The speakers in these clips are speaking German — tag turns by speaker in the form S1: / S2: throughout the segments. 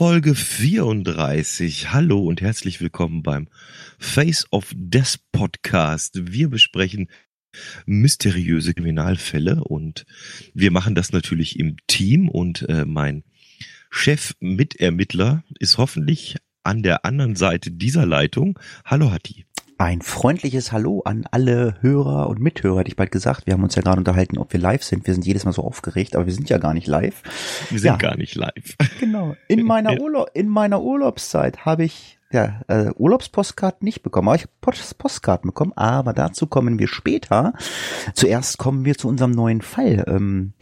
S1: Folge 34. Hallo und herzlich willkommen beim Face of Death Podcast. Wir besprechen mysteriöse Kriminalfälle und wir machen das natürlich im Team und äh, mein Chef Mitermittler ist hoffentlich an der anderen Seite dieser Leitung. Hallo Hatti.
S2: Ein freundliches Hallo an alle Hörer und Mithörer, hätte ich bald gesagt. Wir haben uns ja gerade unterhalten, ob wir live sind. Wir sind jedes Mal so aufgeregt, aber wir sind ja gar nicht live.
S1: Wir sind ja. gar nicht live.
S2: Genau. In meiner, Urlaub, in meiner Urlaubszeit habe ich ja, äh, Urlaubspostkarten nicht bekommen, aber ich habe Post Postkarten bekommen, aber dazu kommen wir später. Zuerst kommen wir zu unserem neuen Fall. Ähm,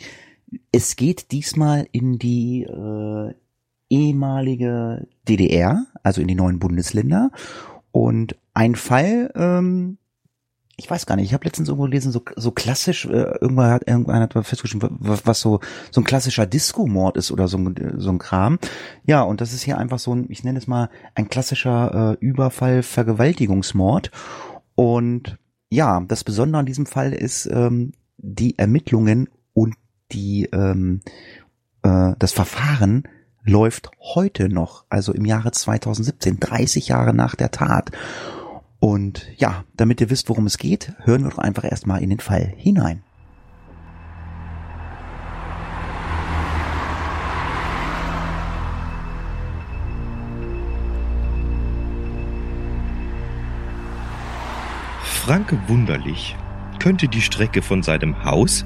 S2: es geht diesmal in die äh, ehemalige DDR, also in die neuen Bundesländer. Und ein Fall, ähm, ich weiß gar nicht, ich habe letztens irgendwo gelesen, so, so klassisch, äh, irgendwann hat irgendwann hat festgestellt, was, was so so ein klassischer Disco-Mord ist oder so so ein Kram. Ja, und das ist hier einfach so ein, ich nenne es mal, ein klassischer äh, Überfall, Vergewaltigungsmord. Und ja, das Besondere an diesem Fall ist ähm, die Ermittlungen und die ähm, äh, das Verfahren läuft heute noch, also im Jahre 2017, 30 Jahre nach der Tat. Und ja, damit ihr wisst, worum es geht, hören wir doch einfach erstmal in den Fall hinein.
S1: Franke Wunderlich könnte die Strecke von seinem Haus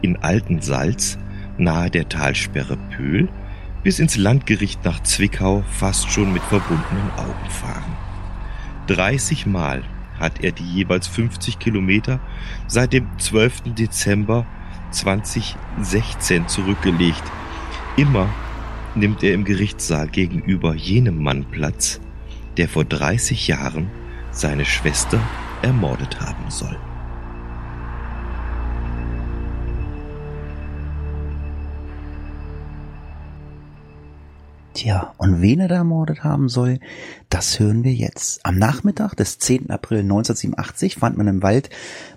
S1: in Altensalz nahe der Talsperre Pöhl bis ins Landgericht nach Zwickau fast schon mit verbundenen Augen fahren. 30 Mal hat er die jeweils 50 Kilometer seit dem 12. Dezember 2016 zurückgelegt. Immer nimmt er im Gerichtssaal gegenüber jenem Mann Platz, der vor 30 Jahren seine Schwester ermordet haben soll.
S2: Tja, und wen er da ermordet haben soll, das hören wir jetzt. Am Nachmittag des 10. April 1987 fand man im Wald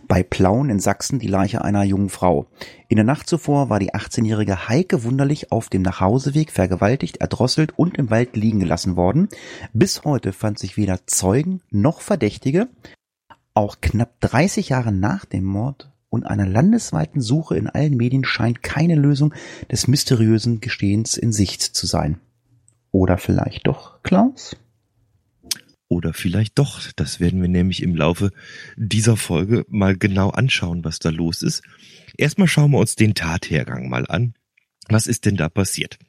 S2: bei Plauen in Sachsen die Leiche einer jungen Frau. In der Nacht zuvor war die 18-jährige Heike Wunderlich auf dem Nachhauseweg vergewaltigt, erdrosselt und im Wald liegen gelassen worden. Bis heute fand sich weder Zeugen noch Verdächtige. Auch knapp 30 Jahre nach dem Mord und einer landesweiten Suche in allen Medien scheint keine Lösung des mysteriösen Gestehens in Sicht zu sein. Oder vielleicht doch Klaus?
S1: Oder vielleicht doch. Das werden wir nämlich im Laufe dieser Folge mal genau anschauen, was da los ist. Erstmal schauen wir uns den Tathergang mal an. Was ist denn da passiert?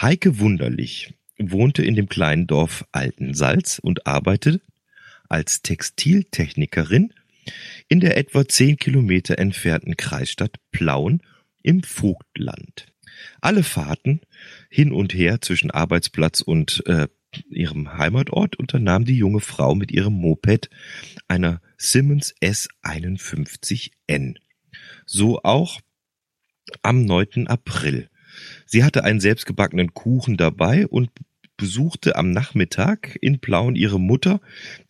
S1: Heike Wunderlich wohnte in dem kleinen Dorf Altensalz und arbeitete als Textiltechnikerin in der etwa zehn Kilometer entfernten Kreisstadt Plauen im Vogtland. Alle Fahrten hin und her zwischen Arbeitsplatz und äh, ihrem Heimatort unternahm die junge Frau mit ihrem Moped, einer Simmons S51N. So auch am 9. April. Sie hatte einen selbstgebackenen Kuchen dabei und besuchte am Nachmittag in Plauen ihre Mutter,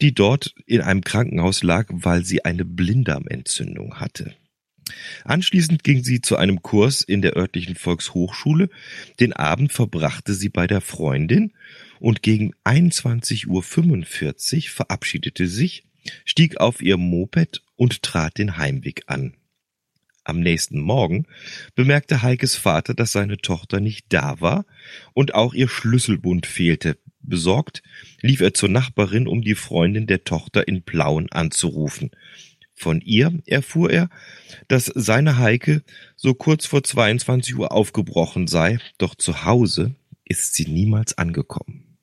S1: die dort in einem Krankenhaus lag, weil sie eine Blinddarmentzündung hatte. Anschließend ging sie zu einem Kurs in der örtlichen Volkshochschule. Den Abend verbrachte sie bei der Freundin und gegen 21.45 Uhr verabschiedete sich, stieg auf ihr Moped und trat den Heimweg an. Am nächsten Morgen bemerkte Heikes Vater, dass seine Tochter nicht da war und auch ihr Schlüsselbund fehlte. Besorgt lief er zur Nachbarin, um die Freundin der Tochter in Plauen anzurufen. Von ihr erfuhr er, dass seine Heike so kurz vor 22 Uhr aufgebrochen sei, doch zu Hause ist sie niemals angekommen.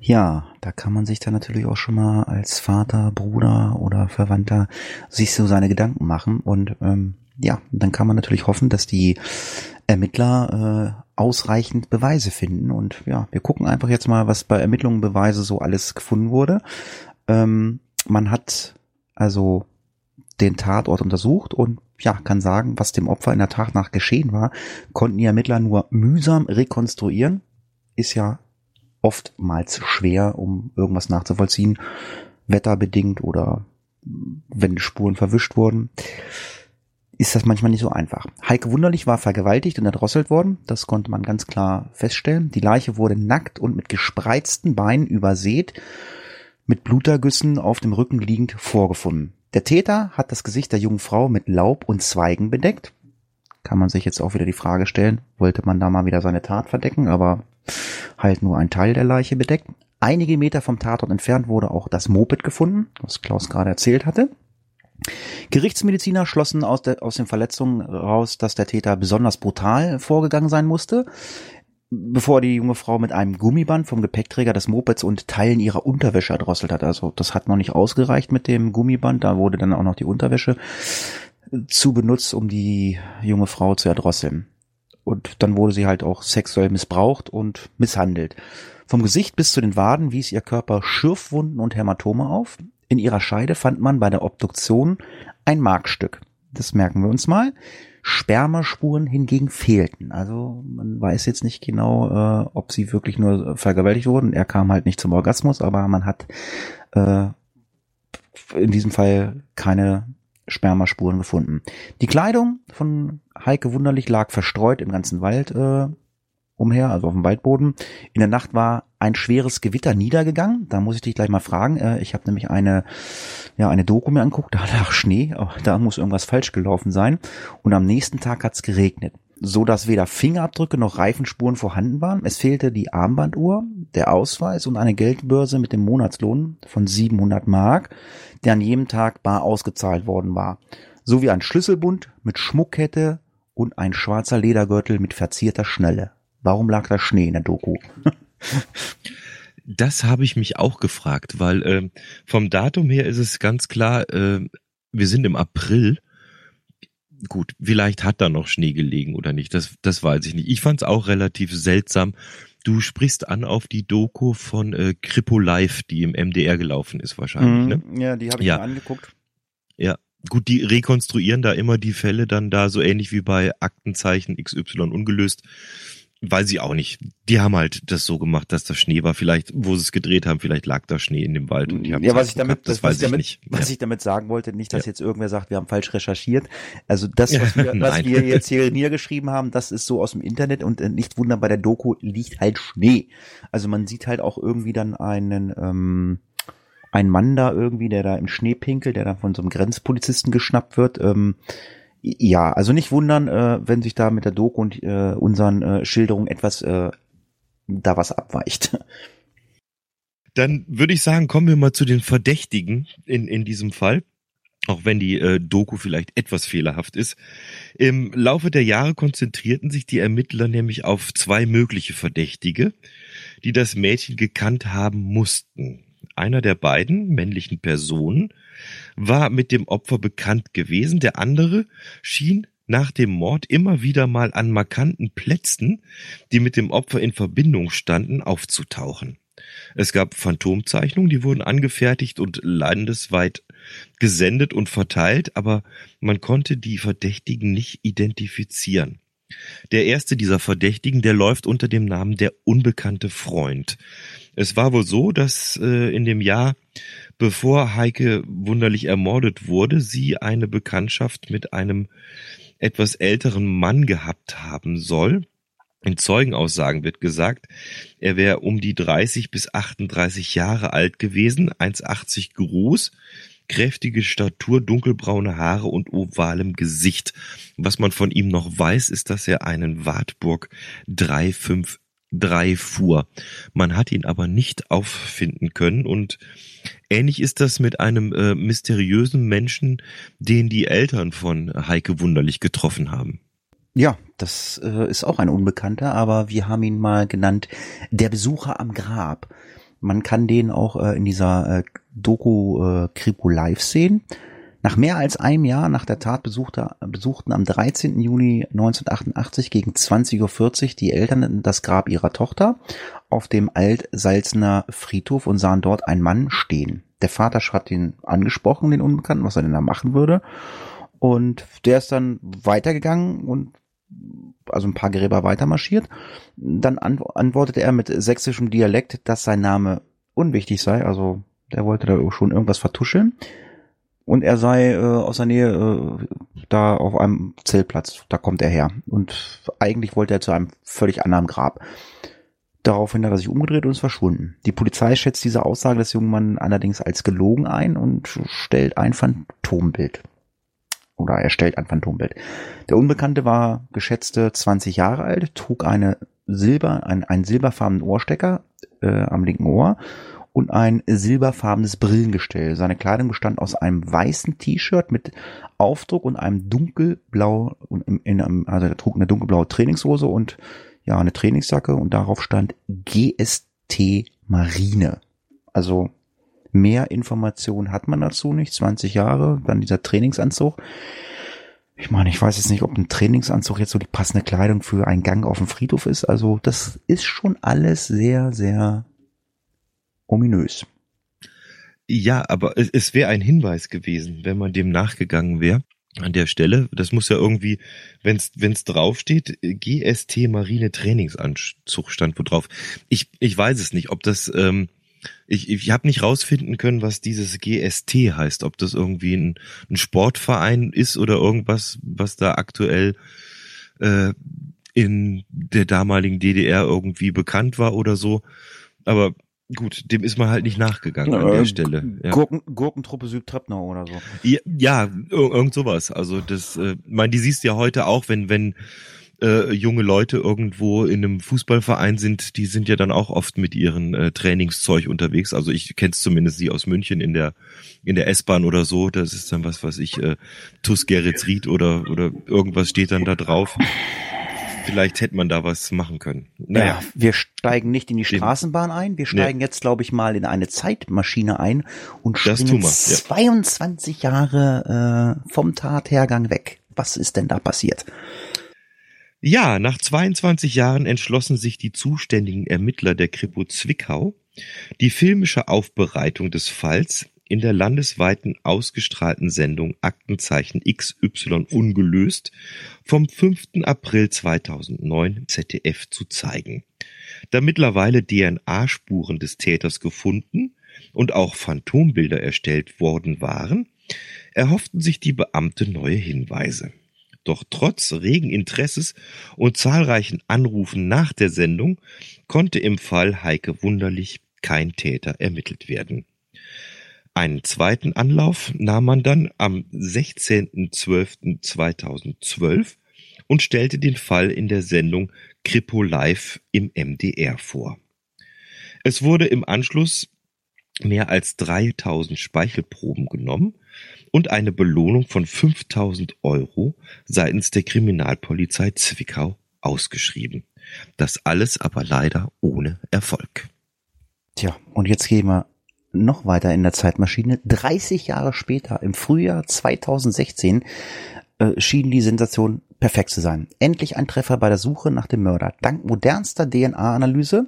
S2: Ja, da kann man sich dann natürlich auch schon mal als Vater, Bruder oder Verwandter sich so seine Gedanken machen und ähm, ja, dann kann man natürlich hoffen, dass die Ermittler äh, ausreichend Beweise finden. Und ja, wir gucken einfach jetzt mal, was bei Ermittlungen Beweise so alles gefunden wurde. Ähm, man hat also den Tatort untersucht und ja, kann sagen, was dem Opfer in der Tat nach geschehen war, konnten die Ermittler nur mühsam rekonstruieren. Ist ja oftmals schwer, um irgendwas nachzuvollziehen, wetterbedingt oder wenn Spuren verwischt wurden, ist das manchmal nicht so einfach. Heike Wunderlich war vergewaltigt und erdrosselt worden, das konnte man ganz klar feststellen. Die Leiche wurde nackt und mit gespreizten Beinen übersät, mit Blutergüssen auf dem Rücken liegend vorgefunden. Der Täter hat das Gesicht der jungen Frau mit Laub und Zweigen bedeckt. Kann man sich jetzt auch wieder die Frage stellen, wollte man da mal wieder seine Tat verdecken, aber halt nur ein Teil der Leiche bedeckt. Einige Meter vom Tatort entfernt wurde auch das Moped gefunden, was Klaus gerade erzählt hatte. Gerichtsmediziner schlossen aus, der, aus den Verletzungen raus, dass der Täter besonders brutal vorgegangen sein musste bevor die junge Frau mit einem Gummiband vom Gepäckträger des Mopeds und Teilen ihrer Unterwäsche erdrosselt hat. Also das hat noch nicht ausgereicht mit dem Gummiband, da wurde dann auch noch die Unterwäsche zu benutzt, um die junge Frau zu erdrosseln. Und dann wurde sie halt auch sexuell missbraucht und misshandelt. Vom Gesicht bis zu den Waden wies ihr Körper Schürfwunden und Hämatome auf. In ihrer Scheide fand man bei der Obduktion ein Markstück. Das merken wir uns mal. Spermaspuren hingegen fehlten. Also man weiß jetzt nicht genau, äh, ob sie wirklich nur vergewaltigt wurden. Er kam halt nicht zum Orgasmus, aber man hat äh, in diesem Fall keine Spermaspuren gefunden. Die Kleidung von Heike Wunderlich lag verstreut im ganzen Wald äh, umher, also auf dem Waldboden. In der Nacht war ein schweres Gewitter niedergegangen. Da muss ich dich gleich mal fragen. Äh, ich habe nämlich eine, ja, eine Doku mir anguckt, da lag Schnee, da muss irgendwas falsch gelaufen sein. Und am nächsten Tag hat's geregnet so dass weder Fingerabdrücke noch Reifenspuren vorhanden waren. Es fehlte die Armbanduhr, der Ausweis und eine Geldbörse mit dem Monatslohn von 700 Mark, der an jedem Tag bar ausgezahlt worden war, sowie ein Schlüsselbund mit Schmuckkette und ein schwarzer Ledergürtel mit verzierter Schnelle. Warum lag da Schnee in der Doku?
S1: das habe ich mich auch gefragt, weil äh, vom Datum her ist es ganz klar, äh, wir sind im April. Gut, vielleicht hat da noch Schnee gelegen oder nicht, das, das weiß ich nicht. Ich fand es auch relativ seltsam. Du sprichst an auf die Doku von äh, Kripo Live, die im MDR gelaufen ist wahrscheinlich.
S2: Mhm, ne? Ja, die habe ich ja. mir angeguckt.
S1: Ja, gut, die rekonstruieren da immer die Fälle dann da so ähnlich wie bei Aktenzeichen XY ungelöst Weiß ich auch nicht. Die haben halt das so gemacht, dass das Schnee war. Vielleicht, wo sie es gedreht haben, vielleicht lag da Schnee in dem Wald und die haben
S2: Ja, was ich damit, gehabt, das, das weiß ich damit, nicht. Was ja. ich damit sagen wollte, nicht, dass ja. jetzt irgendwer sagt, wir haben falsch recherchiert. Also das, was wir, was wir jetzt hier niedergeschrieben haben, das ist so aus dem Internet und äh, nicht wundern, bei der Doku liegt halt Schnee. Also man sieht halt auch irgendwie dann einen, ähm, ein Mann da irgendwie, der da im Schnee pinkelt, der dann von so einem Grenzpolizisten geschnappt wird. Ähm, ja, also nicht wundern, äh, wenn sich da mit der Doku und äh, unseren äh, Schilderungen etwas äh, da was abweicht.
S1: Dann würde ich sagen, kommen wir mal zu den Verdächtigen in, in diesem Fall. Auch wenn die äh, Doku vielleicht etwas fehlerhaft ist. Im Laufe der Jahre konzentrierten sich die Ermittler nämlich auf zwei mögliche Verdächtige, die das Mädchen gekannt haben mussten. Einer der beiden männlichen Personen war mit dem Opfer bekannt gewesen, der andere schien nach dem Mord immer wieder mal an markanten Plätzen, die mit dem Opfer in Verbindung standen, aufzutauchen. Es gab Phantomzeichnungen, die wurden angefertigt und landesweit gesendet und verteilt, aber man konnte die Verdächtigen nicht identifizieren. Der erste dieser Verdächtigen, der läuft unter dem Namen der unbekannte Freund. Es war wohl so, dass äh, in dem Jahr, bevor Heike wunderlich ermordet wurde, sie eine Bekanntschaft mit einem etwas älteren Mann gehabt haben soll. In Zeugenaussagen wird gesagt, er wäre um die 30 bis 38 Jahre alt gewesen, 1,80 groß, kräftige Statur, dunkelbraune Haare und ovalem Gesicht. Was man von ihm noch weiß, ist, dass er einen Wartburg 353 fuhr. Man hat ihn aber nicht auffinden können und ähnlich ist das mit einem äh, mysteriösen Menschen, den die Eltern von Heike Wunderlich getroffen haben.
S2: Ja, das äh, ist auch ein Unbekannter, aber wir haben ihn mal genannt der Besucher am Grab. Man kann den auch äh, in dieser äh, Doku äh, Kripo Live sehen. Nach mehr als einem Jahr nach der Tat besuchte, besuchten am 13. Juni 1988 gegen 20.40 Uhr die Eltern das Grab ihrer Tochter auf dem Altsalzner Friedhof und sahen dort einen Mann stehen. Der Vater hat ihn angesprochen, den Unbekannten, was er denn da machen würde. Und der ist dann weitergegangen und also ein paar Gräber weiter marschiert. Dann antwortete er mit sächsischem Dialekt, dass sein Name unwichtig sei. Also der wollte da schon irgendwas vertuscheln. Und er sei äh, aus der Nähe äh, da auf einem Zeltplatz. Da kommt er her. Und eigentlich wollte er zu einem völlig anderen Grab. Daraufhin hat er sich umgedreht und ist verschwunden. Die Polizei schätzt diese Aussage des jungen Mannes allerdings als gelogen ein und stellt ein Phantombild. Oder er stellt ein Phantombild. Der Unbekannte war geschätzte 20 Jahre alt, trug eine Silber, ein, einen silberfarbenen Ohrstecker äh, am linken Ohr und ein silberfarbenes Brillengestell. Seine Kleidung bestand aus einem weißen T-Shirt mit Aufdruck und einem dunkelblau, in einem, also er trug eine dunkelblaue Trainingshose und ja, eine Trainingsjacke und darauf stand GST Marine. Also mehr Informationen hat man dazu nicht. 20 Jahre, dann dieser Trainingsanzug. Ich meine, ich weiß jetzt nicht, ob ein Trainingsanzug jetzt so die passende Kleidung für einen Gang auf dem Friedhof ist. Also das ist schon alles sehr, sehr ominös.
S1: Ja, aber es, es wäre ein Hinweis gewesen, wenn man dem nachgegangen wäre an der Stelle. Das muss ja irgendwie, wenn es draufsteht, GST Marine Trainingsanzug stand wo drauf. Ich, ich weiß es nicht, ob das, ähm, ich, ich habe nicht rausfinden können, was dieses GST heißt, ob das irgendwie ein, ein Sportverein ist oder irgendwas, was da aktuell äh, in der damaligen DDR irgendwie bekannt war oder so. Aber Gut, dem ist man halt nicht nachgegangen an der Stelle.
S2: Ja. Gurken, Gurkentruppe Südtreppner oder so.
S1: Ja, ja irgend sowas. Also das, äh, mein, die siehst du ja heute auch, wenn, wenn äh, junge Leute irgendwo in einem Fußballverein sind, die sind ja dann auch oft mit ihren äh, Trainingszeug unterwegs. Also ich kenne es zumindest die aus München in der in der S-Bahn oder so. Das ist dann was, was ich äh, Tus Gerritz Ried oder oder irgendwas steht dann da drauf vielleicht hätte man da was machen können.
S2: Naja. Ja, wir steigen nicht in die Straßenbahn ein, wir steigen nee. jetzt, glaube ich, mal in eine Zeitmaschine ein und springen 22 ja. Jahre äh, vom Tathergang weg. Was ist denn da passiert?
S1: Ja, nach 22 Jahren entschlossen sich die zuständigen Ermittler der Kripo Zwickau, die filmische Aufbereitung des Falls in der landesweiten ausgestrahlten Sendung Aktenzeichen XY ungelöst vom 5. April 2009 ZDF zu zeigen. Da mittlerweile DNA-Spuren des Täters gefunden und auch Phantombilder erstellt worden waren, erhofften sich die Beamte neue Hinweise. Doch trotz regen Interesses und zahlreichen Anrufen nach der Sendung konnte im Fall Heike Wunderlich kein Täter ermittelt werden. Einen zweiten Anlauf nahm man dann am 16.12.2012 und stellte den Fall in der Sendung Kripo Live im MDR vor. Es wurde im Anschluss mehr als 3000 Speichelproben genommen und eine Belohnung von 5000 Euro seitens der Kriminalpolizei Zwickau ausgeschrieben. Das alles aber leider ohne Erfolg.
S2: Tja, und jetzt gehen wir noch weiter in der Zeitmaschine. 30 Jahre später, im Frühjahr 2016, äh, schien die Sensation perfekt zu sein. Endlich ein Treffer bei der Suche nach dem Mörder. Dank modernster DNA-Analyse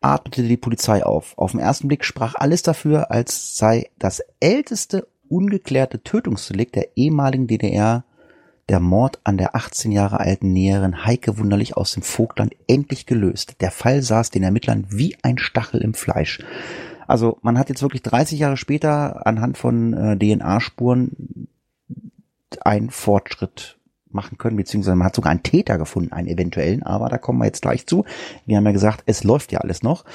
S2: atmete die Polizei auf. Auf den ersten Blick sprach alles dafür, als sei das älteste ungeklärte Tötungsdelikt der ehemaligen DDR der Mord an der 18 Jahre alten Näherin Heike Wunderlich aus dem Vogtland endlich gelöst. Der Fall saß den Ermittlern wie ein Stachel im Fleisch. Also man hat jetzt wirklich 30 Jahre später anhand von äh, DNA-Spuren einen Fortschritt machen können, beziehungsweise man hat sogar einen Täter gefunden, einen eventuellen, aber da kommen wir jetzt gleich zu. Wir haben ja gesagt, es läuft ja alles noch.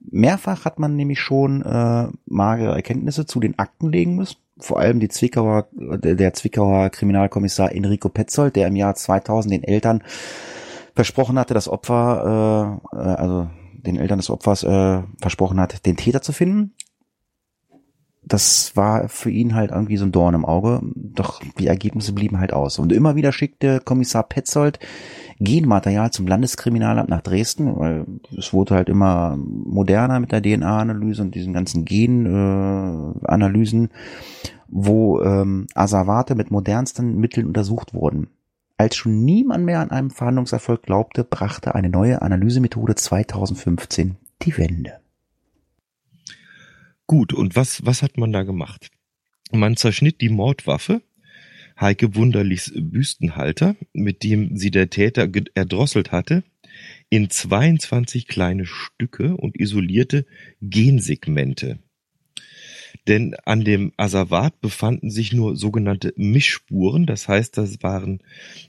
S2: Mehrfach hat man nämlich schon äh, magere Erkenntnisse zu den Akten legen müssen. Vor allem die Zwickauer, der Zwickauer Kriminalkommissar Enrico Petzold, der im Jahr 2000 den Eltern versprochen hatte, das Opfer, äh, äh also den Eltern des Opfers äh, versprochen hat, den Täter zu finden. Das war für ihn halt irgendwie so ein Dorn im Auge, doch die Ergebnisse blieben halt aus. Und immer wieder schickte Kommissar Petzold Genmaterial zum Landeskriminalamt nach Dresden, weil es wurde halt immer moderner mit der DNA-Analyse und diesen ganzen Gen-Analysen. Äh, wo ähm, Asservate mit modernsten Mitteln untersucht wurden. Als schon niemand mehr an einem Verhandlungserfolg glaubte, brachte eine neue Analysemethode 2015 die Wende.
S1: Gut, und was, was hat man da gemacht? Man zerschnitt die Mordwaffe, Heike Wunderlichs Büstenhalter, mit dem sie der Täter erdrosselt hatte, in 22 kleine Stücke und isolierte Gensegmente. Denn an dem Asservat befanden sich nur sogenannte Mischspuren, das heißt, das waren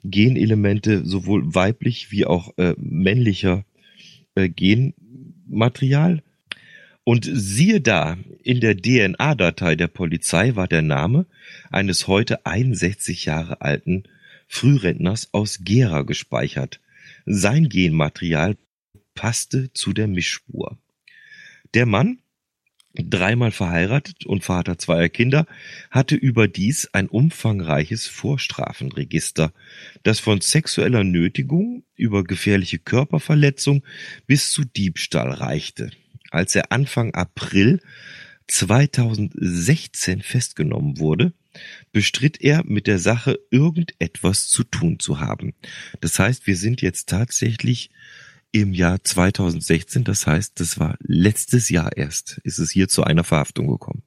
S1: Genelemente sowohl weiblich wie auch äh, männlicher äh, Genmaterial. Und siehe da, in der DNA-Datei der Polizei war der Name eines heute 61 Jahre alten Frührentners aus Gera gespeichert. Sein Genmaterial passte zu der Mischspur. Der Mann, dreimal verheiratet und Vater zweier Kinder, hatte überdies ein umfangreiches Vorstrafenregister, das von sexueller Nötigung über gefährliche Körperverletzung bis zu Diebstahl reichte als er Anfang April 2016 festgenommen wurde, bestritt er mit der Sache irgendetwas zu tun zu haben. Das heißt, wir sind jetzt tatsächlich im Jahr 2016, das heißt, das war letztes Jahr erst, ist es hier zu einer Verhaftung gekommen.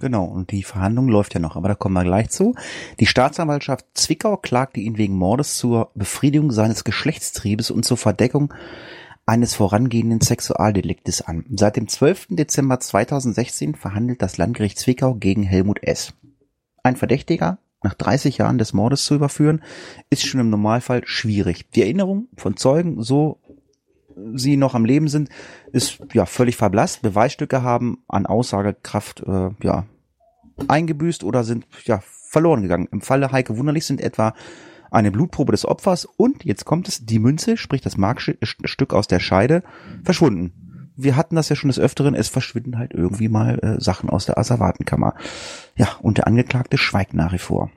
S2: Genau, und die Verhandlung läuft ja noch, aber da kommen wir gleich zu. Die Staatsanwaltschaft Zwickau klagte ihn wegen Mordes zur Befriedigung seines Geschlechtstriebes und zur Verdeckung eines vorangehenden Sexualdeliktes an. Seit dem 12. Dezember 2016 verhandelt das Landgericht Zwickau gegen Helmut S. Ein Verdächtiger nach 30 Jahren des Mordes zu überführen, ist schon im Normalfall schwierig. Die Erinnerung von Zeugen, so sie noch am Leben sind, ist ja völlig verblasst. Beweisstücke haben an Aussagekraft äh, ja eingebüßt oder sind ja verloren gegangen. Im Falle Heike Wunderlich sind etwa eine Blutprobe des Opfers und, jetzt kommt es, die Münze, sprich das Markstück aus der Scheide, verschwunden. Wir hatten das ja schon des Öfteren, es verschwinden halt irgendwie mal äh, Sachen aus der Asservatenkammer. Ja, und der Angeklagte schweigt nach wie vor.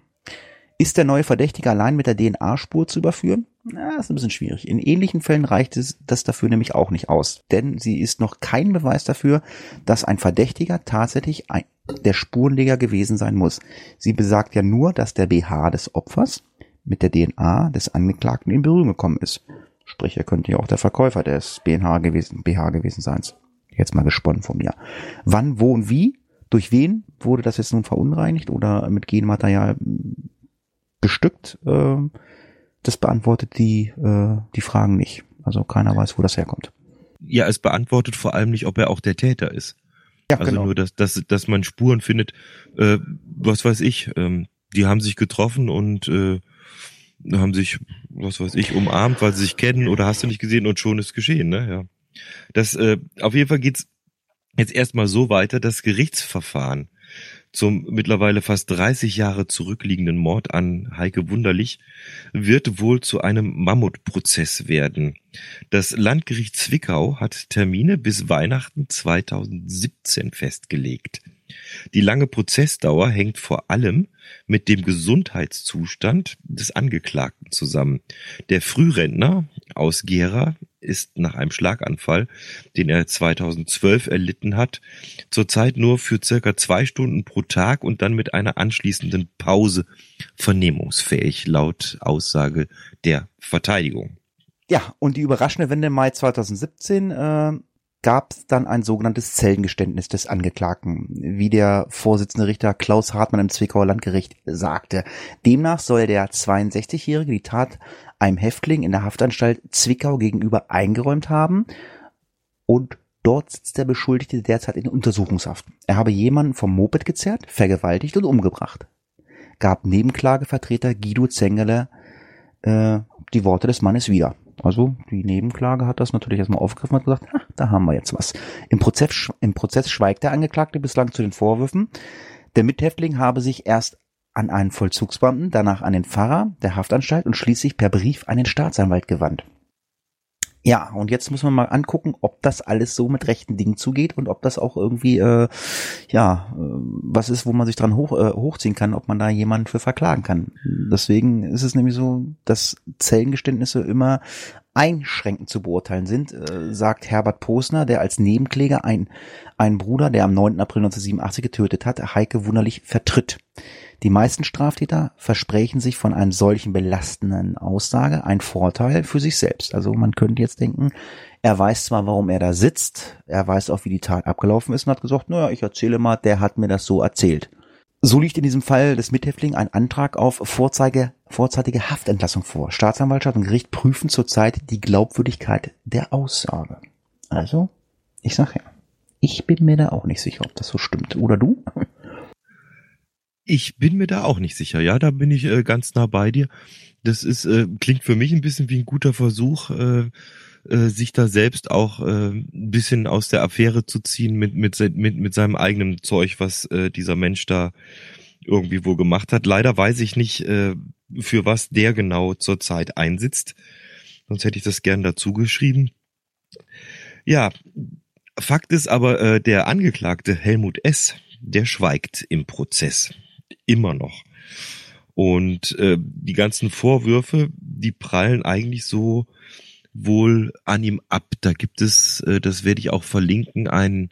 S2: Ist der neue Verdächtige allein mit der DNA-Spur zu überführen? Na, ist ein bisschen schwierig. In ähnlichen Fällen reicht es das dafür nämlich auch nicht aus. Denn sie ist noch kein Beweis dafür, dass ein Verdächtiger tatsächlich ein, der Spurenleger gewesen sein muss. Sie besagt ja nur, dass der BH des Opfers mit der DNA des Angeklagten in Berührung gekommen ist. Sprich, er könnte ja auch der Verkäufer des BNH gewesen, BH gewesen sein. Jetzt mal gesponnen von mir. Wann, wo und wie? Durch wen wurde das jetzt nun verunreinigt oder mit Genmaterial bestückt? Äh, das beantwortet die, äh, die Fragen nicht. Also keiner weiß, wo das herkommt.
S1: Ja, es beantwortet vor allem nicht, ob er auch der Täter ist. Ja, also genau. nur, dass, dass, dass man Spuren findet, äh, was weiß ich, ähm, die haben sich getroffen und äh, haben sich, was weiß ich, umarmt, weil sie sich kennen oder hast du nicht gesehen und schon ist geschehen, ne? Ja. Das, äh, auf jeden Fall geht's jetzt erstmal so weiter, das Gerichtsverfahren zum mittlerweile fast 30 Jahre zurückliegenden Mord an Heike Wunderlich wird wohl zu einem Mammutprozess werden. Das Landgericht Zwickau hat Termine bis Weihnachten 2017 festgelegt. Die lange Prozessdauer hängt vor allem mit dem Gesundheitszustand des Angeklagten zusammen. Der Frührentner aus Gera ist nach einem Schlaganfall, den er 2012 erlitten hat, zurzeit nur für circa zwei Stunden pro Tag und dann mit einer anschließenden Pause vernehmungsfähig, laut Aussage der Verteidigung.
S2: Ja, und die überraschende Wende im Mai 2017 äh, gab es dann ein sogenanntes Zellengeständnis des Angeklagten, wie der Vorsitzende Richter Klaus Hartmann im Zwickauer Landgericht sagte. Demnach soll der 62-Jährige die Tat einem Häftling in der Haftanstalt Zwickau gegenüber eingeräumt haben und dort sitzt der Beschuldigte derzeit in Untersuchungshaft. Er habe jemanden vom Moped gezerrt, vergewaltigt und umgebracht. Gab Nebenklagevertreter Guido Zengele äh, die Worte des Mannes wieder. Also die Nebenklage hat das natürlich erstmal aufgegriffen und gesagt, ha, da haben wir jetzt was. Im Prozess, Im Prozess schweigt der Angeklagte bislang zu den Vorwürfen. Der Mithäftling habe sich erst an einen Vollzugsbeamten, danach an den Pfarrer der Haftanstalt und schließlich per Brief an den Staatsanwalt gewandt. Ja, und jetzt muss man mal angucken, ob das alles so mit rechten Dingen zugeht und ob das auch irgendwie, äh, ja, äh, was ist, wo man sich dran hoch, äh, hochziehen kann, ob man da jemanden für verklagen kann. Deswegen ist es nämlich so, dass Zellengeständnisse immer einschränkend zu beurteilen sind, äh, sagt Herbert Posner, der als Nebenkläger ein, einen Bruder, der am 9. April 1987 getötet hat, Heike Wunderlich vertritt. Die meisten Straftäter versprechen sich von einem solchen belastenden Aussage einen Vorteil für sich selbst. Also man könnte jetzt denken, er weiß zwar, warum er da sitzt, er weiß auch, wie die Tat abgelaufen ist und hat gesagt, naja, ich erzähle mal, der hat mir das so erzählt. So liegt in diesem Fall des Mithäftlings ein Antrag auf Vorzeige, vorzeitige Haftentlassung vor. Staatsanwaltschaft und Gericht prüfen zurzeit die Glaubwürdigkeit der Aussage. Also, ich sag ja, ich bin mir da auch nicht sicher, ob das so stimmt. Oder du?
S1: Ich bin mir da auch nicht sicher. Ja, da bin ich äh, ganz nah bei dir. Das ist äh, klingt für mich ein bisschen wie ein guter Versuch, äh, äh, sich da selbst auch äh, ein bisschen aus der Affäre zu ziehen mit mit mit mit seinem eigenen Zeug, was äh, dieser Mensch da irgendwie wohl gemacht hat. Leider weiß ich nicht, für was der genau zurzeit einsitzt. Sonst hätte ich das gern dazu geschrieben. Ja, Fakt ist aber, äh, der Angeklagte Helmut S., der schweigt im Prozess immer noch. Und äh, die ganzen Vorwürfe, die prallen eigentlich so wohl an ihm ab. Da gibt es, äh, das werde ich auch verlinken, einen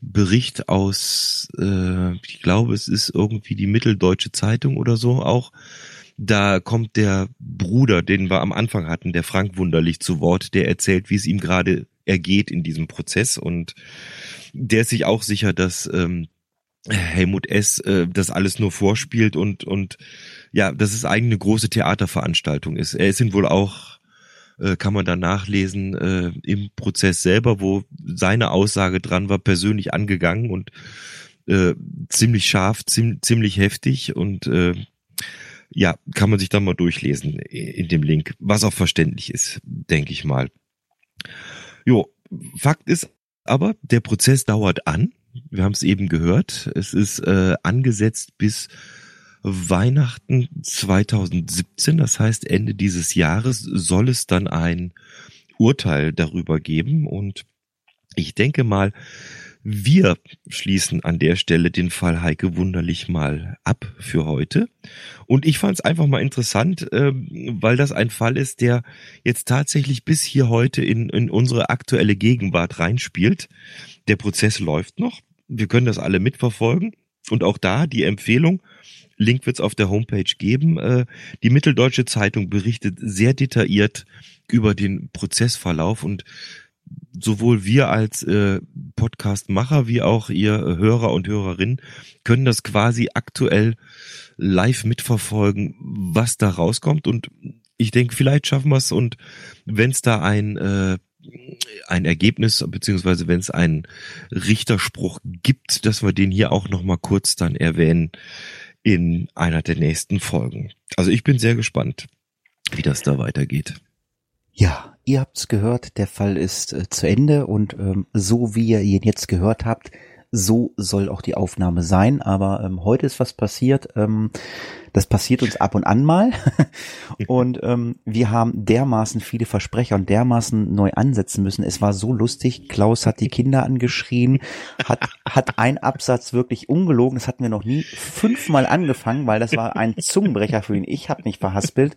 S1: Bericht aus, äh, ich glaube, es ist irgendwie die Mitteldeutsche Zeitung oder so auch. Da kommt der Bruder, den wir am Anfang hatten, der Frank Wunderlich zu Wort, der erzählt, wie es ihm gerade ergeht in diesem Prozess und der ist sich auch sicher, dass ähm, Helmut S. Äh, das alles nur vorspielt und und ja, dass es eigentlich eine große Theaterveranstaltung ist. Er ist ihn wohl auch, äh, kann man da nachlesen, äh, im Prozess selber, wo seine Aussage dran war, persönlich angegangen und äh, ziemlich scharf, ziem, ziemlich heftig und äh, ja, kann man sich da mal durchlesen in dem Link, was auch verständlich ist, denke ich mal. Jo, Fakt ist aber, der Prozess dauert an wir haben es eben gehört. Es ist äh, angesetzt bis Weihnachten 2017. Das heißt, Ende dieses Jahres soll es dann ein Urteil darüber geben. Und ich denke mal, wir schließen an der Stelle den Fall Heike Wunderlich mal ab für heute. Und ich fand es einfach mal interessant, äh, weil das ein Fall ist, der jetzt tatsächlich bis hier heute in, in unsere aktuelle Gegenwart reinspielt. Der Prozess läuft noch. Wir können das alle mitverfolgen. Und auch da die Empfehlung, Link wird es auf der Homepage geben. Äh, die Mitteldeutsche Zeitung berichtet sehr detailliert über den Prozessverlauf und sowohl wir als äh, Podcastmacher wie auch ihr Hörer und Hörerinnen können das quasi aktuell live mitverfolgen, was da rauskommt. Und ich denke, vielleicht schaffen wir es und wenn es da ein äh, ein Ergebnis, beziehungsweise wenn es einen Richterspruch gibt, dass wir den hier auch nochmal kurz dann erwähnen in einer der nächsten Folgen. Also ich bin sehr gespannt, wie das da weitergeht.
S2: Ja, ihr habt's gehört, der Fall ist äh, zu Ende und ähm, so wie ihr ihn jetzt gehört habt, so soll auch die Aufnahme sein. Aber ähm, heute ist was passiert. Ähm, das passiert uns ab und an mal. und ähm, wir haben dermaßen viele Versprecher und dermaßen neu ansetzen müssen. Es war so lustig. Klaus hat die Kinder angeschrien, hat, hat ein Absatz wirklich ungelogen. Das hatten wir noch nie fünfmal angefangen, weil das war ein Zungenbrecher für ihn. Ich habe mich verhaspelt.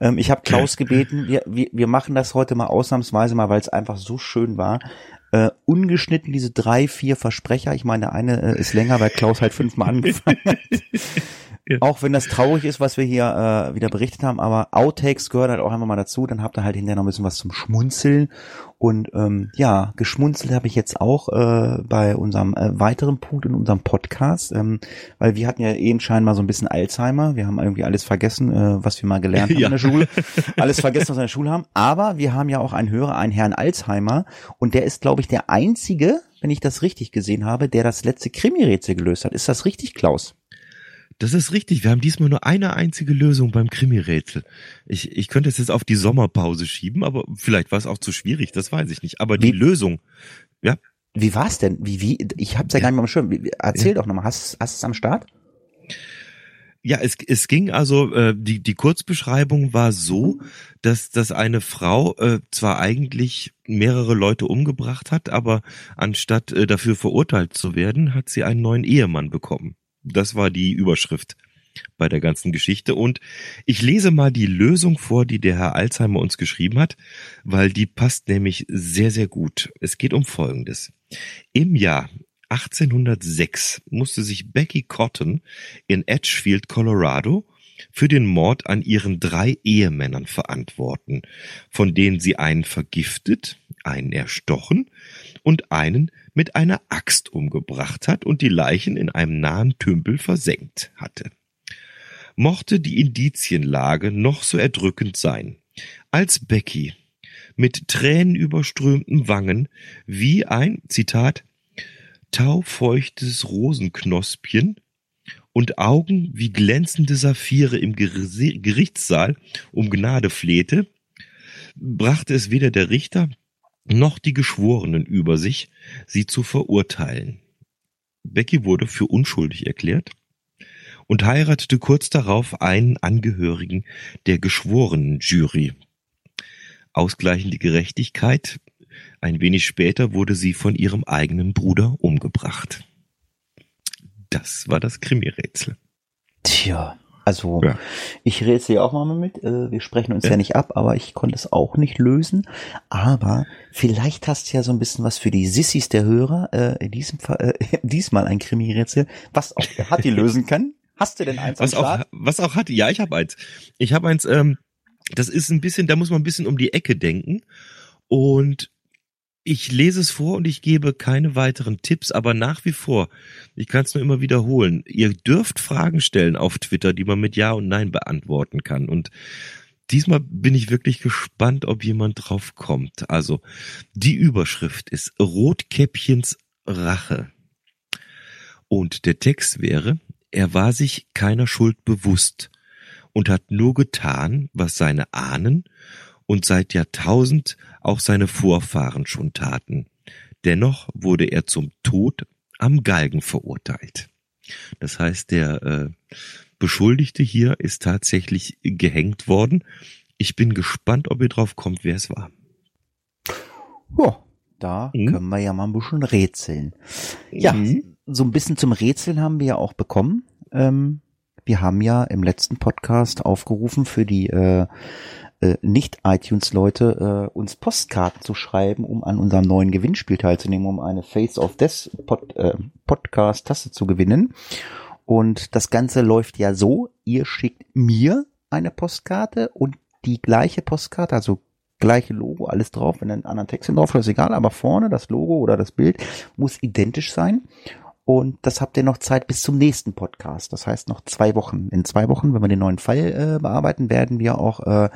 S2: Ähm, ich habe Klaus gebeten, wir, wir, wir machen das heute mal ausnahmsweise mal, weil es einfach so schön war äh, ungeschnitten diese drei, vier Versprecher. Ich meine, der eine äh, ist länger, weil Klaus halt fünfmal angefangen hat. Ja. Auch wenn das traurig ist, was wir hier äh, wieder berichtet haben, aber Outtakes gehören halt auch einfach mal dazu. Dann habt ihr halt hinterher noch ein bisschen was zum Schmunzeln. Und ähm, ja, geschmunzelt habe ich jetzt auch äh, bei unserem äh, weiteren Punkt in unserem Podcast, ähm, weil wir hatten ja eben scheinbar so ein bisschen Alzheimer. Wir haben irgendwie alles vergessen, äh, was wir mal gelernt haben ja. in der Schule. Alles vergessen, was wir in der Schule haben. Aber wir haben ja auch einen Hörer, einen Herrn Alzheimer. Und der ist, glaube ich, der einzige, wenn ich das richtig gesehen habe, der das letzte Krimi-Rätsel gelöst hat. Ist das richtig, Klaus?
S1: Das ist richtig. Wir haben diesmal nur eine einzige Lösung beim Krimi-Rätsel. Ich, ich könnte es jetzt auf die Sommerpause schieben, aber vielleicht war es auch zu schwierig, das weiß ich nicht. Aber die wie, Lösung, ja.
S2: Wie war's denn? Wie, wie, ich hab's ja, ja. gar nicht am Schirm. Erzähl ja. doch nochmal, hast, hast du es am Start?
S1: Ja, es, es ging also, äh, die, die Kurzbeschreibung war so, dass, dass eine Frau äh, zwar eigentlich mehrere Leute umgebracht hat, aber anstatt äh, dafür verurteilt zu werden, hat sie einen neuen Ehemann bekommen. Das war die Überschrift. bei der ganzen Geschichte. Und ich lese mal die Lösung vor, die der Herr Alzheimer uns geschrieben hat, weil die passt nämlich sehr, sehr gut. Es geht um Folgendes. Im Jahr 1806 musste sich Becky Cotton in Edgefield, Colorado, für den Mord an ihren drei Ehemännern verantworten, von denen sie einen vergiftet, einen erstochen und einen mit einer Axt umgebracht hat und die Leichen in einem nahen Tümpel versenkt hatte. Mochte die Indizienlage noch so erdrückend sein, als Becky mit tränenüberströmten Wangen wie ein, Zitat, taufeuchtes Rosenknospchen und Augen wie glänzende Saphire im Gerichtssaal um Gnade flehte, brachte es weder der Richter noch die Geschworenen über sich, sie zu verurteilen. Becky wurde für unschuldig erklärt und heiratete kurz darauf einen Angehörigen der Geschworenenjury. Ausgleichende Gerechtigkeit, ein wenig später wurde sie von ihrem eigenen Bruder umgebracht. Das war das Krimi-Rätsel.
S2: Tja, also ja. ich rätsel ja auch mal mit. Äh, wir sprechen uns ja. ja. nicht ab, aber ich konnte es auch nicht lösen. Aber vielleicht hast du ja so ein bisschen was für die Sissis der Hörer. Äh, in diesem Fall, äh, diesmal ein Krimi-Rätsel, was auch Hatti lösen kann. Hast du denn eins
S1: was auch, was auch Hatti? Ja, ich habe eins. Ich habe eins. Ähm, das ist ein bisschen, da muss man ein bisschen um die Ecke denken. Und ich lese es vor und ich gebe keine weiteren Tipps, aber nach wie vor, ich kann es nur immer wiederholen, ihr dürft Fragen stellen auf Twitter, die man mit Ja und Nein beantworten kann. Und diesmal bin ich wirklich gespannt, ob jemand drauf kommt. Also, die Überschrift ist Rotkäppchens Rache. Und der Text wäre, er war sich keiner Schuld bewusst und hat nur getan, was seine Ahnen und seit Jahrtausend auch seine Vorfahren schon taten. Dennoch wurde er zum Tod am Galgen verurteilt. Das heißt, der äh, Beschuldigte hier ist tatsächlich gehängt worden. Ich bin gespannt, ob ihr drauf kommt, wer es war.
S2: Ja, da mhm. können wir ja mal ein bisschen rätseln. Ja, mhm. so ein bisschen zum Rätseln haben wir ja auch bekommen. Ähm, wir haben ja im letzten Podcast aufgerufen für die äh, äh, Nicht-iTunes-Leute äh, uns Postkarten zu schreiben, um an unserem neuen Gewinnspiel teilzunehmen, um eine Face of Death Pod, äh, Podcast-Tasse zu gewinnen. Und das Ganze läuft ja so, ihr schickt mir eine Postkarte und die gleiche Postkarte, also gleiche Logo, alles drauf, wenn ein anderer Text drauf ist, egal, aber vorne das Logo oder das Bild muss identisch sein. Und das habt ihr noch Zeit bis zum nächsten Podcast. Das heißt noch zwei Wochen. In zwei Wochen, wenn wir den neuen Fall äh, bearbeiten, werden wir auch äh,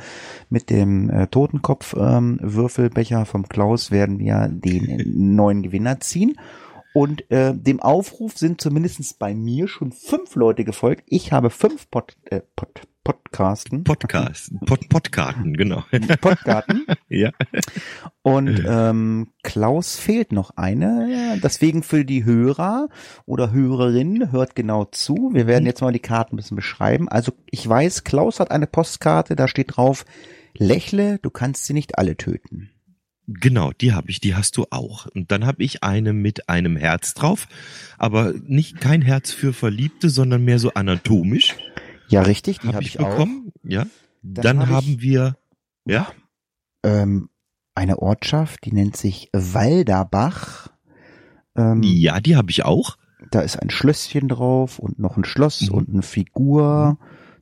S2: mit dem äh, Totenkopf ähm, vom Klaus werden wir den neuen Gewinner ziehen. Und äh, dem Aufruf sind zumindestens bei mir schon fünf Leute gefolgt. Ich habe fünf Pod, äh, Pod, Podcasten.
S1: Podcast, Pod, Podkarten, genau.
S2: Podkarten.
S1: ja.
S2: Und ähm, Klaus fehlt noch eine. Deswegen für die Hörer oder Hörerinnen, hört genau zu. Wir werden jetzt mal die Karten ein bisschen beschreiben. Also ich weiß, Klaus hat eine Postkarte, da steht drauf, lächle, du kannst sie nicht alle töten.
S1: Genau, die habe ich, die hast du auch. Und dann habe ich eine mit einem Herz drauf, aber nicht kein Herz für Verliebte, sondern mehr so anatomisch.
S2: Ja, richtig,
S1: die habe hab ich, ich bekommen. Auch. Ja. Dann, Dann hab haben wir ja
S2: ähm, eine Ortschaft, die nennt sich Walderbach.
S1: Ähm, ja, die habe ich auch.
S2: Da ist ein Schlösschen drauf und noch ein Schloss mhm. und eine Figur.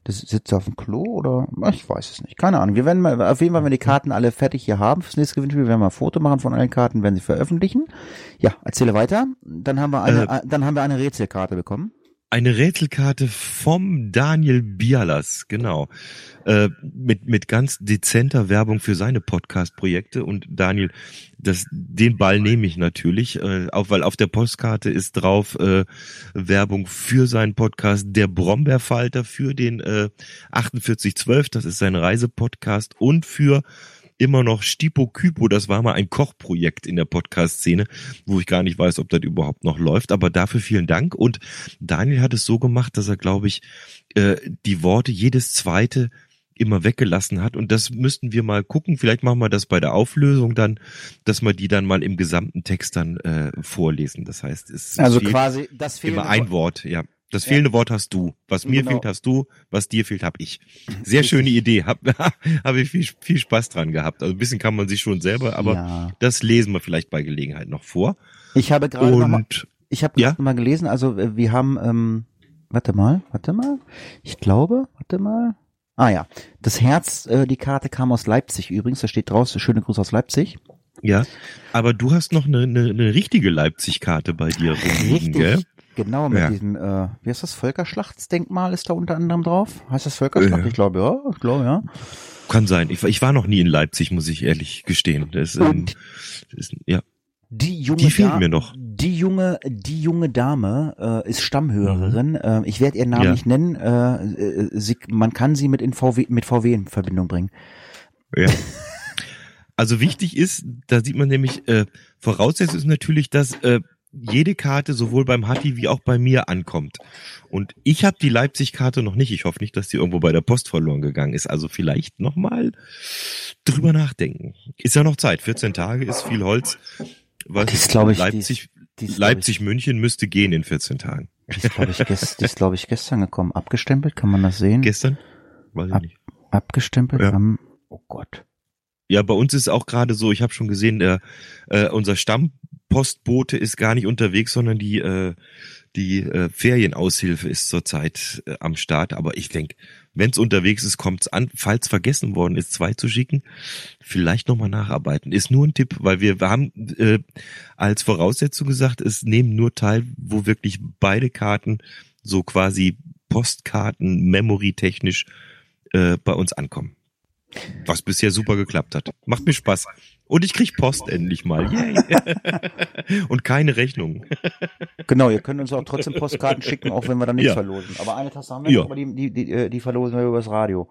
S2: Das sitzt auf dem Klo oder ich weiß es nicht. Keine Ahnung. Wir werden mal auf jeden Fall, wenn wir die Karten alle fertig hier haben fürs nächste Gewinnspiel, werden wir mal ein Foto machen von allen Karten, werden sie veröffentlichen. Ja, erzähle weiter. Dann haben wir eine, äh, dann haben wir eine Rätselkarte bekommen.
S1: Eine Rätselkarte vom Daniel Bialas, genau. Äh, mit, mit ganz dezenter Werbung für seine Podcast-Projekte. Und Daniel, das, den Ball nehme ich natürlich, äh, auch weil auf der Postkarte ist drauf äh, Werbung für seinen Podcast Der Brombeerfalter, für den äh, 4812, das ist sein Reisepodcast, und für immer noch Stipo Kypo, das war mal ein Kochprojekt in der Podcast-Szene, wo ich gar nicht weiß, ob das überhaupt noch läuft, aber dafür vielen Dank und Daniel hat es so gemacht, dass er, glaube ich, äh, die Worte jedes zweite immer weggelassen hat. Und das müssten wir mal gucken. Vielleicht machen wir das bei der Auflösung dann, dass wir die dann mal im gesamten Text dann äh, vorlesen. Das heißt, es
S2: also quasi das
S1: immer ein Wort, ja. Das fehlende Wort hast du. Was mir
S2: Genau.
S1: fehlt, hast du. Was dir fehlt, hab ich. Sehr schöne Idee. Hab, habe ich viel, viel Spaß dran gehabt. Also ein bisschen kann man sich schon selber, aber
S2: ja.
S1: das lesen wir vielleicht bei Gelegenheit noch vor.
S2: Ich habe gerade noch mal, ich habe
S1: Ja?
S2: mal gelesen, also äh, wir haben, ähm, warte mal, warte mal, ich glaube, warte mal. Ah ja, das Herz, äh, die Karte kam aus Leipzig übrigens, da steht draußen, schöne Grüße aus Leipzig.
S1: ja, aber du hast noch eine, eine, eine richtige Leipzig-Karte bei dir rumliegen, gell?
S2: Genau, mit
S1: Ja.
S2: diesem, äh, wie heißt das, Völkerschlachtsdenkmal ist da unter anderem drauf. Heißt das Völkerschlacht?
S1: Äh.
S2: Ich glaube, ja, ich glaube, ja.
S1: Kann sein. Ich, war- ich war noch nie in Leipzig, muss ich ehrlich gestehen. Das, ähm, das ist, ja.
S2: Die junge
S1: Die fehlt
S2: Da-
S1: mir noch.
S2: Die junge, die junge Dame äh, ist Stammhörerin.
S1: Mhm.
S2: Äh, ich werde ihren Namen
S1: Ja.
S2: nicht nennen. Äh, äh, sie, man kann sie mit in VW, mit VW in Verbindung bringen.
S1: Ja. Also wichtig ist, da sieht man nämlich, äh, Voraussetzung ist natürlich, dass äh, jede Karte sowohl beim Hatti wie auch bei mir ankommt. Und ich habe die Leipzig-Karte noch nicht. Ich hoffe nicht, dass die irgendwo bei der Post verloren gegangen ist. Also vielleicht nochmal drüber nachdenken. Ist ja noch Zeit. 14 Tage ist viel Holz. Was
S2: Die ist, glaub ich,
S1: Leipzig,
S2: Die ist, glaub
S1: Leipzig, München müsste gehen in 14 Tagen.
S2: Ich, die ist, glaube ich, gest, glaub ich, gestern gekommen. Abgestempelt, kann man das sehen?
S1: Gestern? Weiß ich
S2: Ab-
S1: nicht.
S2: Abgestempelt
S1: Ja.
S2: am, oh Gott.
S1: Ja, bei uns ist auch gerade so, ich habe schon gesehen, der, äh, unser Stammpostbote ist gar nicht unterwegs, sondern die, äh, die äh, Ferienaushilfe ist zurzeit äh, am Start. Aber ich denke, wenn es unterwegs ist, kommt es an. Falls vergessen worden ist, zwei zu schicken, vielleicht nochmal nacharbeiten. Ist nur ein Tipp, weil wir, haben äh, als Voraussetzung gesagt, es nehmen nur teil, wo wirklich beide Karten so quasi Postkarten, Memory-technisch äh, bei uns ankommen. Was bisher super geklappt hat. Macht mir Spaß. Und ich krieg Post endlich mal. Yay. Und keine Rechnung.
S2: Genau, ihr könnt uns auch trotzdem Postkarten schicken, auch wenn wir dann nichts
S1: Ja.
S2: verlosen. Aber eine Tasse haben wir
S1: Ja.
S2: aber die, die, die, äh, die verlosen wir übers Radio.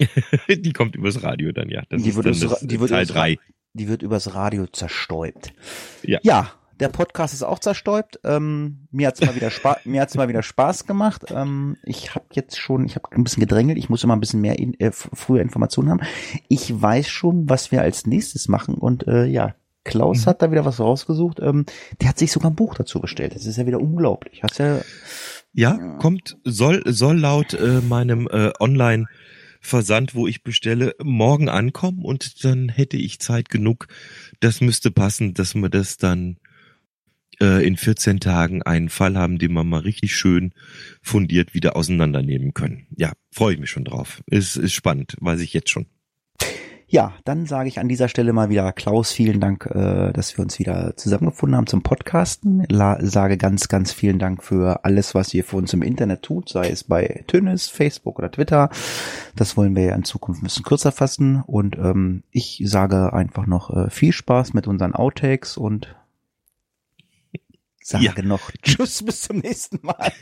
S1: Die kommt übers Radio dann, ja. Das
S2: Die wird
S1: dann
S2: übers die wird
S1: Teil
S2: übers Ra-
S1: drei.
S2: Die wird übers Radio zerstäubt.
S1: Ja.
S2: Ja, der Podcast ist auch zerstäubt. Ähm, mir hat's mal wieder Spaß, mir hat's mal wieder Spaß gemacht. Ähm, ich habe jetzt schon, ich habe ein bisschen gedrängelt. Ich muss immer ein bisschen mehr in, äh, früher Informationen haben. Ich weiß schon, was wir als nächstes machen und äh, ja. Klaus
S1: Mhm.
S2: hat da wieder was rausgesucht. Ähm, der hat sich sogar ein Buch dazu bestellt. Das ist ja wieder unglaublich. Hast ja
S1: Ja, kommt, soll, soll laut äh, meinem äh, Online-Versand, wo ich bestelle, morgen ankommen und dann hätte ich Zeit genug. Das müsste passen, dass wir das dann äh, in 14 Tagen einen Fall haben, den wir mal richtig schön fundiert wieder auseinandernehmen können. Ja, freue ich mich schon drauf. Ist, ist spannend, weiß ich jetzt schon.
S2: Ja, dann sage ich an dieser Stelle mal wieder Klaus, vielen Dank, äh, dass wir uns wieder zusammengefunden haben zum Podcasten. La sage ganz, ganz vielen Dank für alles, was ihr für uns im Internet tut, sei es bei Tönnis, Facebook oder Twitter. Das wollen wir ja in Zukunft ein bisschen kürzer fassen. Und ähm, ich sage einfach noch äh, viel Spaß mit unseren Outtakes und sage
S1: Ja.
S2: noch Tschüss, bis zum nächsten Mal.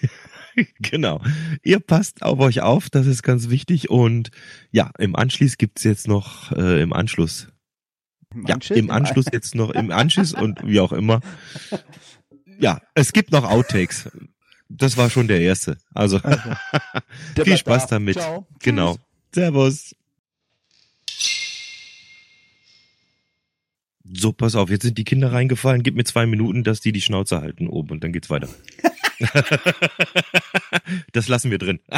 S1: genau. Ihr passt auf euch auf, das ist ganz wichtig. Und ja, im Anschluss gibt's jetzt noch, äh, im Anschluss, ja,
S2: Anschluss?
S1: im Anschluss jetzt noch, im Anschluss und wie auch immer. Ja, es gibt noch Outtakes. Das war schon der erste. Also,
S2: Der
S1: viel Spaß
S2: da.
S1: damit.
S2: Ciao.
S1: Genau. Servus. So, pass auf, jetzt sind die Kinder reingefallen. Gib mir zwei Minuten, dass die die Schnauze halten oben und dann geht's weiter. das lassen wir drin.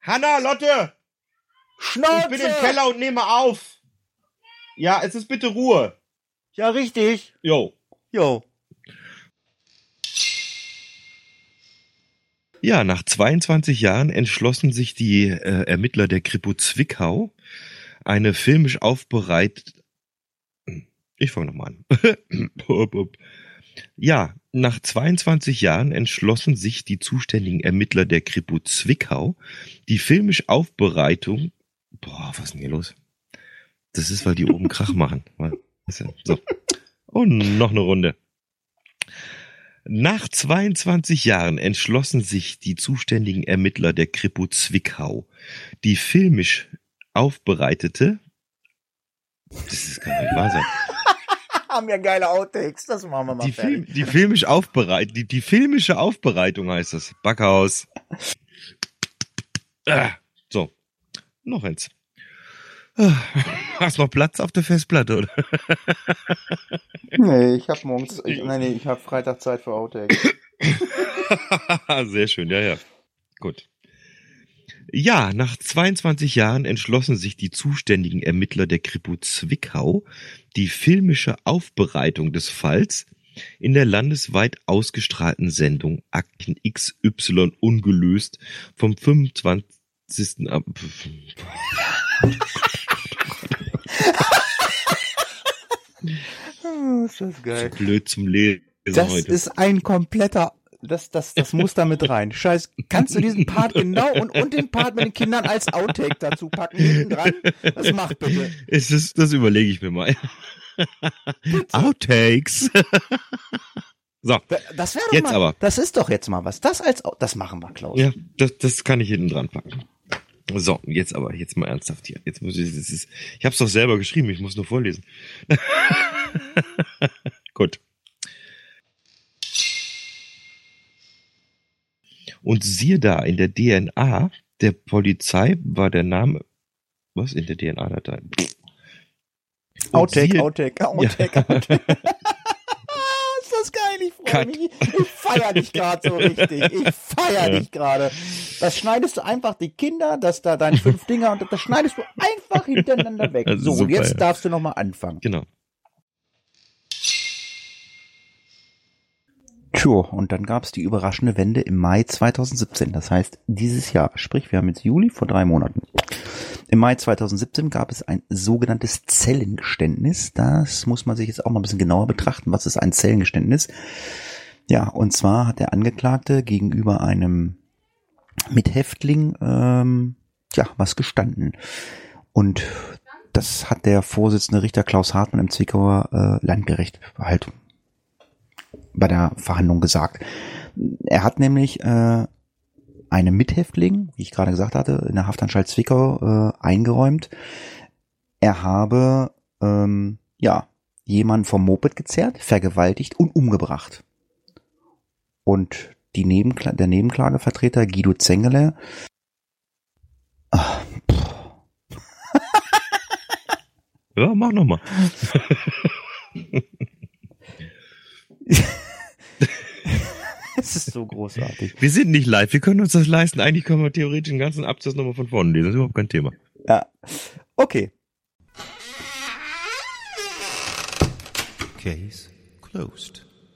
S1: Hanna, Lotte!
S2: Schnauze!
S1: Ich bin im Keller und nehme auf. Ja, es ist bitte Ruhe.
S2: Ja, richtig.
S1: Jo.
S2: Jo.
S1: Ja, nach 22 Jahren entschlossen sich die äh, Ermittler der Kripo Zwickau, eine filmisch aufbereit... Ich fange nochmal an. ja, nach 22 Jahren entschlossen sich die zuständigen Ermittler der Kripo Zwickau, die filmisch Aufbereitung... Boah, was ist denn hier los? Das ist, weil die oben Krach machen. So. Und noch eine Runde. Nach 22 Jahren entschlossen sich die zuständigen Ermittler der Kripo Zwickau, die filmisch aufbereitete, das ist gar nicht wahr sein,
S2: Haben ja geile Outtakes, das machen wir mal
S1: die, Film, die filmisch aufbereit, die, die filmische Aufbereitung heißt das, Backhaus. Ah, so, noch eins. Hast noch Platz auf der Festplatte, oder?
S2: Nee, ich habe morgens, ich, nein, nee, ich habe Freitag Zeit für Outtake.
S1: Sehr schön, ja, ja. Gut. Ja, nach 22 Jahren entschlossen sich die zuständigen Ermittler der Kripo Zwickau, die filmische Aufbereitung des Falls in der landesweit ausgestrahlten Sendung Akten XY ungelöst vom 25. Ab
S2: Oh, ist das geil.
S1: blöd zum Lesen
S2: Das
S1: heute.
S2: ist ein kompletter, das, das, das muss da mit rein. Scheiß, kannst du diesen Part genau und, und den Part mit den Kindern als Outtake dazu packen, hinten dran? Das macht bitte.
S1: Ist, das überlege ich mir mal. Outtakes. so,
S2: Da- Das wäre doch
S1: Jetzt
S2: mal,
S1: aber.
S2: das ist doch jetzt mal was. Das als, das machen wir, Klaus.
S1: ja, das, das kann ich hinten dran packen. So, jetzt aber, jetzt mal ernsthaft hier. Jetzt muss ich, das ist, ich habe es doch selber geschrieben, ich muss nur vorlesen. Gut. Und siehe da, in der DNA der Polizei war der Name, was in der DNA-Datei? Und
S2: Outtake, Outtake, Outtake, Outtake. ist das geil, ich freue mich. Ich feier dich gerade so richtig. Ich feier
S1: Ja.
S2: dich gerade. Das schneidest du einfach die Kinder, das da deine fünf Dinger und das schneidest du einfach hintereinander weg. So, und
S1: super,
S2: jetzt
S1: ja.
S2: darfst du nochmal anfangen.
S1: Genau.
S2: Tja, und dann gab es die überraschende Wende im Mai 2017. Das heißt, dieses Jahr, sprich, wir haben jetzt Juli vor drei Monaten. Im Mai 2017 gab es ein sogenanntes Zellengeständnis. Das muss man sich jetzt auch mal ein bisschen genauer betrachten. Was ist ein Zellengeständnis? Ja, und zwar hat der Angeklagte gegenüber einem Mithäftling ähm, ja was gestanden. Und das hat der Vorsitzende Richter Klaus Hartmann im Zwickauer äh, Landgericht halt bei der Verhandlung gesagt. Er hat nämlich äh, einem Mithäftling, wie ich gerade gesagt hatte, in der Haftanstalt Zwickau äh, eingeräumt, er habe ähm, ja jemanden vom Moped gezerrt, vergewaltigt und umgebracht. Und die Nebenkla der Nebenklagevertreter Guido Zengele ah,
S1: Ja, mach noch mal.
S2: es ist so großartig.
S1: Wir sind nicht live, wir können uns das leisten. Eigentlich können wir theoretisch den ganzen Absatz nochmal von vorne lesen. Das ist überhaupt kein Thema.
S2: Ja. Okay.
S3: Case closed.